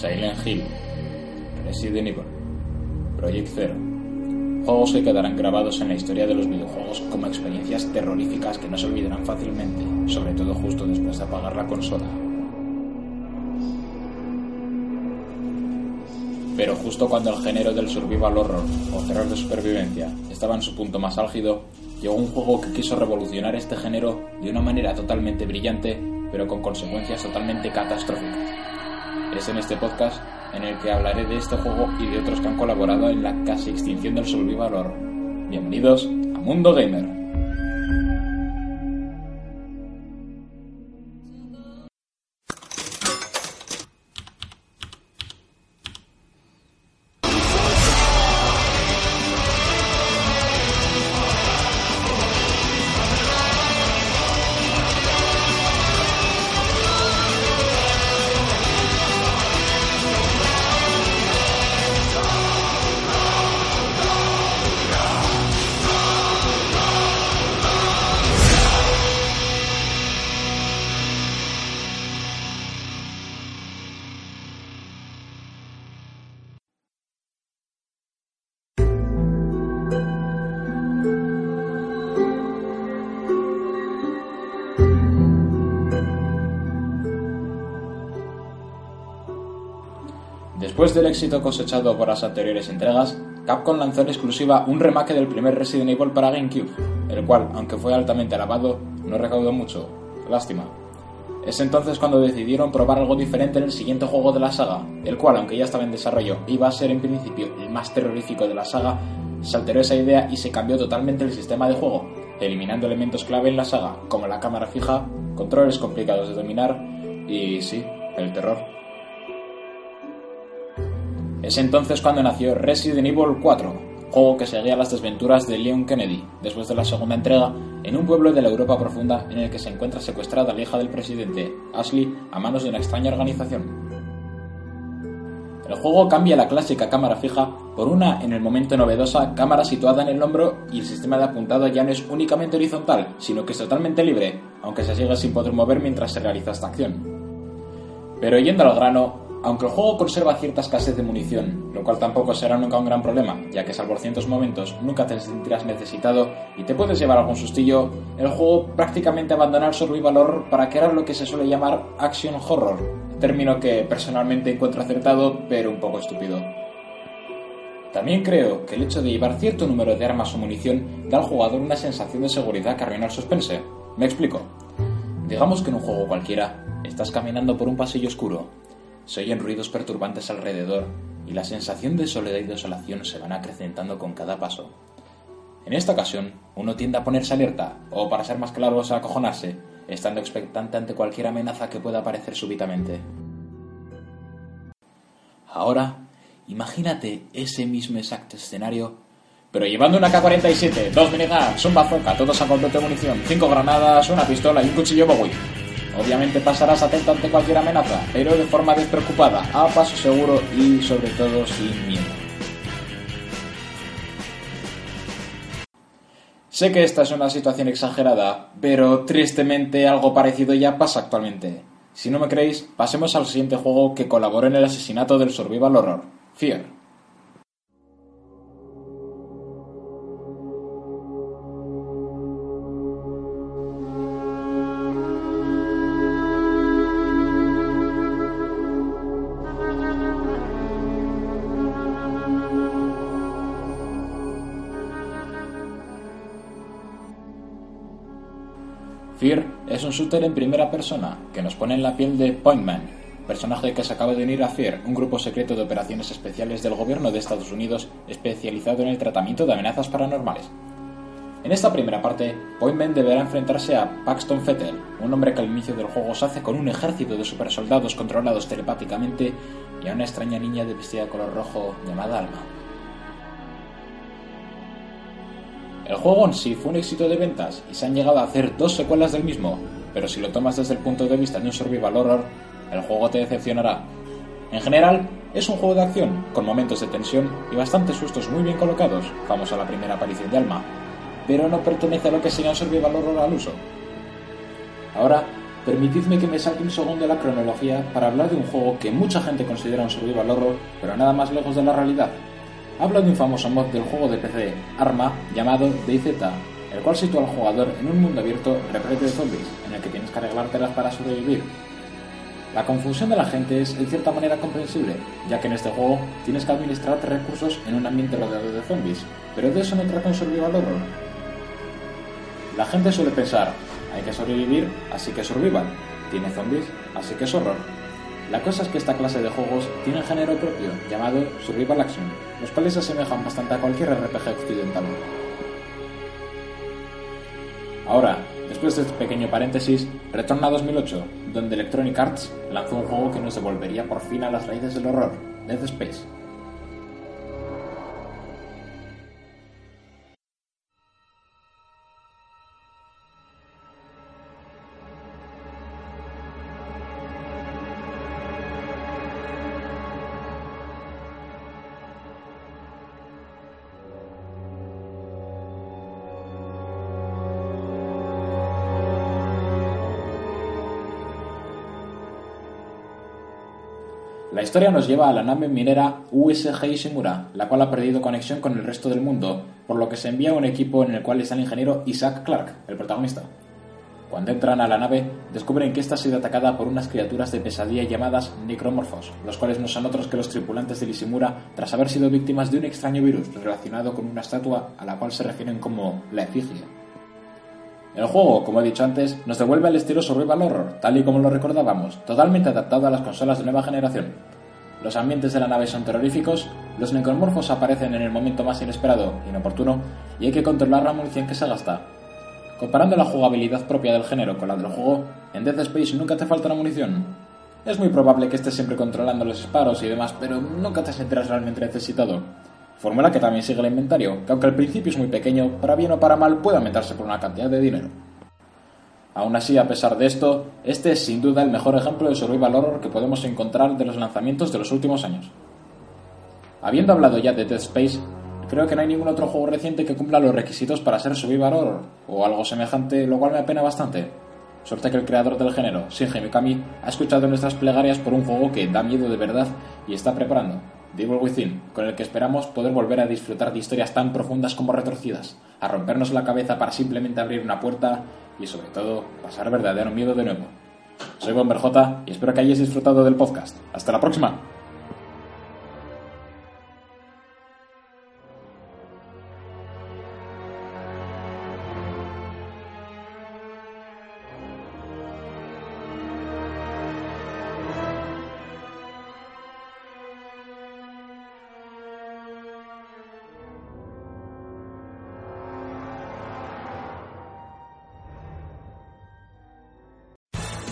Silent Hill, Resident Evil, Project Zero. Juegos que quedarán grabados en la historia de los videojuegos como experiencias terroríficas que no se olvidarán fácilmente, sobre todo justo después de apagar la consola. Pero justo cuando el género del survival horror o terror de supervivencia estaba en su punto más álgido, llegó un juego que quiso revolucionar este género de una manera totalmente brillante, pero con consecuencias totalmente catastróficas. Es en este podcast en el que hablaré de este juego y de otros que han colaborado en la casi extinción del survival. Bienvenidos a Mundo Gamer. Después del éxito cosechado por las anteriores entregas, Capcom lanzó en exclusiva un remake del primer Resident Evil para GameCube, el cual, aunque fue altamente alabado, no recaudó mucho. Lástima. Es entonces cuando decidieron probar algo diferente en el siguiente juego de la saga, el cual, aunque ya estaba en desarrollo, iba a ser en principio el más terrorífico de la saga, se alteró esa idea y se cambió totalmente el sistema de juego, eliminando elementos clave en la saga, como la cámara fija, controles complicados de dominar y, sí, el terror. Es entonces cuando nació Resident Evil 4, juego que seguía las desventuras de Leon Kennedy, después de la segunda entrega, en un pueblo de la Europa profunda en el que se encuentra secuestrada la hija del presidente, Ashley, a manos de una extraña organización. El juego cambia la clásica cámara fija por una, en el momento novedosa, cámara situada en el hombro y el sistema de apuntado ya no es únicamente horizontal, sino que es totalmente libre, aunque se sigue sin poder mover mientras se realiza esta acción. Pero yendo al grano, aunque el juego conserva cierta escasez de munición, lo cual tampoco será nunca un gran problema, ya que salvo ciertos momentos nunca te sentirás necesitado y te puedes llevar algún sustillo, el juego prácticamente abandona el survival horror para crear lo que se suele llamar action horror, término que personalmente encuentro acertado pero un poco estúpido. También creo que el hecho de llevar cierto número de armas o munición da al jugador una sensación de seguridad que arruina el suspense. Me explico. Digamos que en un juego cualquiera estás caminando por un pasillo oscuro se oyen ruidos perturbantes alrededor y la sensación de soledad y desolación se van acrecentando con cada paso. En esta ocasión, uno tiende a ponerse alerta, o para ser más claros, a acojonarse, estando expectante ante cualquier amenaza que pueda aparecer súbitamente. Ahora, imagínate ese mismo exacto escenario, pero llevando una K-47, dos miniguns, un bazooka, todos a completo de munición, cinco granadas, una pistola y un cuchillo Bowie. Obviamente pasarás atento ante cualquier amenaza, pero de forma despreocupada, a paso seguro y sobre todo sin miedo. Sé que esta es una situación exagerada, pero tristemente algo parecido ya pasa actualmente. Si no me creéis, pasemos al siguiente juego que colaboró en el asesinato del survival horror, Fear. Fear es un shooter en primera persona que nos pone en la piel de Pointman, personaje que se acaba de unir a FEAR, un grupo secreto de operaciones especiales del gobierno de Estados Unidos especializado en el tratamiento de amenazas paranormales. En esta primera parte, Pointman deberá enfrentarse a Paxton Fettel, un hombre que al inicio del juego se hace con un ejército de supersoldados controlados telepáticamente y a una extraña niña de vestida de color rojo llamada Alma. El juego en sí fue un éxito de ventas y se han llegado a hacer dos secuelas del mismo, pero si lo tomas desde el punto de vista de un survival horror, el juego te decepcionará. En general, es un juego de acción, con momentos de tensión y bastantes sustos muy bien colocados, vamos a la primera aparición de Alma, pero no pertenece a lo que sería un survival horror al uso. Ahora, permitidme que me salte un segundo de la cronología para hablar de un juego que mucha gente considera un survival horror, pero nada más lejos de la realidad. Hablo de un famoso mod del juego de PC, Arma, llamado DayZ, el cual sitúa al jugador en un mundo abierto repleto de zombies, en el que tienes que arreglártelas para sobrevivir. La confusión de la gente es en cierta manera comprensible, ya que en este juego tienes que administrar recursos en un ambiente rodeado de zombies, pero de eso no trata un survival horror, la gente suele pensar, hay que sobrevivir, así que survival. Tiene zombies, así que es horror. La cosa es que esta clase de juegos tiene un género propio, llamado Survival Action, los cuales se asemejan bastante a cualquier RPG occidental. Ahora, después de este pequeño paréntesis, retorna a 2008, donde Electronic Arts lanzó un juego que nos devolvería por fin a las raíces del horror, Dead Space. La historia nos lleva a la nave minera USG Ishimura, la cual ha perdido conexión con el resto del mundo, por lo que se envía un equipo en el cual está el ingeniero Isaac Clarke, el protagonista. Cuando entran a la nave, descubren que ésta ha sido atacada por unas criaturas de pesadilla llamadas necromorfos, los cuales no son otros que los tripulantes del Ishimura tras haber sido víctimas de un extraño virus relacionado con una estatua a la cual se refieren como la efigie. El juego, como he dicho antes, nos devuelve al estilo survival horror, tal y como lo recordábamos, totalmente adaptado a las consolas de nueva generación. Los ambientes de la nave son terroríficos, los necromorfos aparecen en el momento más inesperado, inoportuno, y hay que controlar la munición que se gasta. Comparando la jugabilidad propia del género con la del juego, en Dead Space nunca te falta la munición. Es muy probable que estés siempre controlando los disparos y demás, pero nunca te sentirás realmente necesitado. Fórmula que también sigue el inventario, que aunque al principio es muy pequeño, para bien o para mal puede aumentarse por una cantidad de dinero. Aún así, a pesar de esto, este es sin duda el mejor ejemplo de survival horror que podemos encontrar de los lanzamientos de los últimos años. Habiendo hablado ya de Dead Space, creo que no hay ningún otro juego reciente que cumpla los requisitos para ser survival horror, o algo semejante, lo cual me apena bastante. Suerte que el creador del género, Shinji Mikami, ha escuchado nuestras plegarias por un juego que da miedo de verdad y está preparando. Devil Within, con el que esperamos poder volver a disfrutar de historias tan profundas como retorcidas, a rompernos la cabeza para simplemente abrir una puerta y sobre todo pasar verdadero miedo de nuevo. Soy Bomber J y espero que hayáis disfrutado del podcast. Hasta la próxima.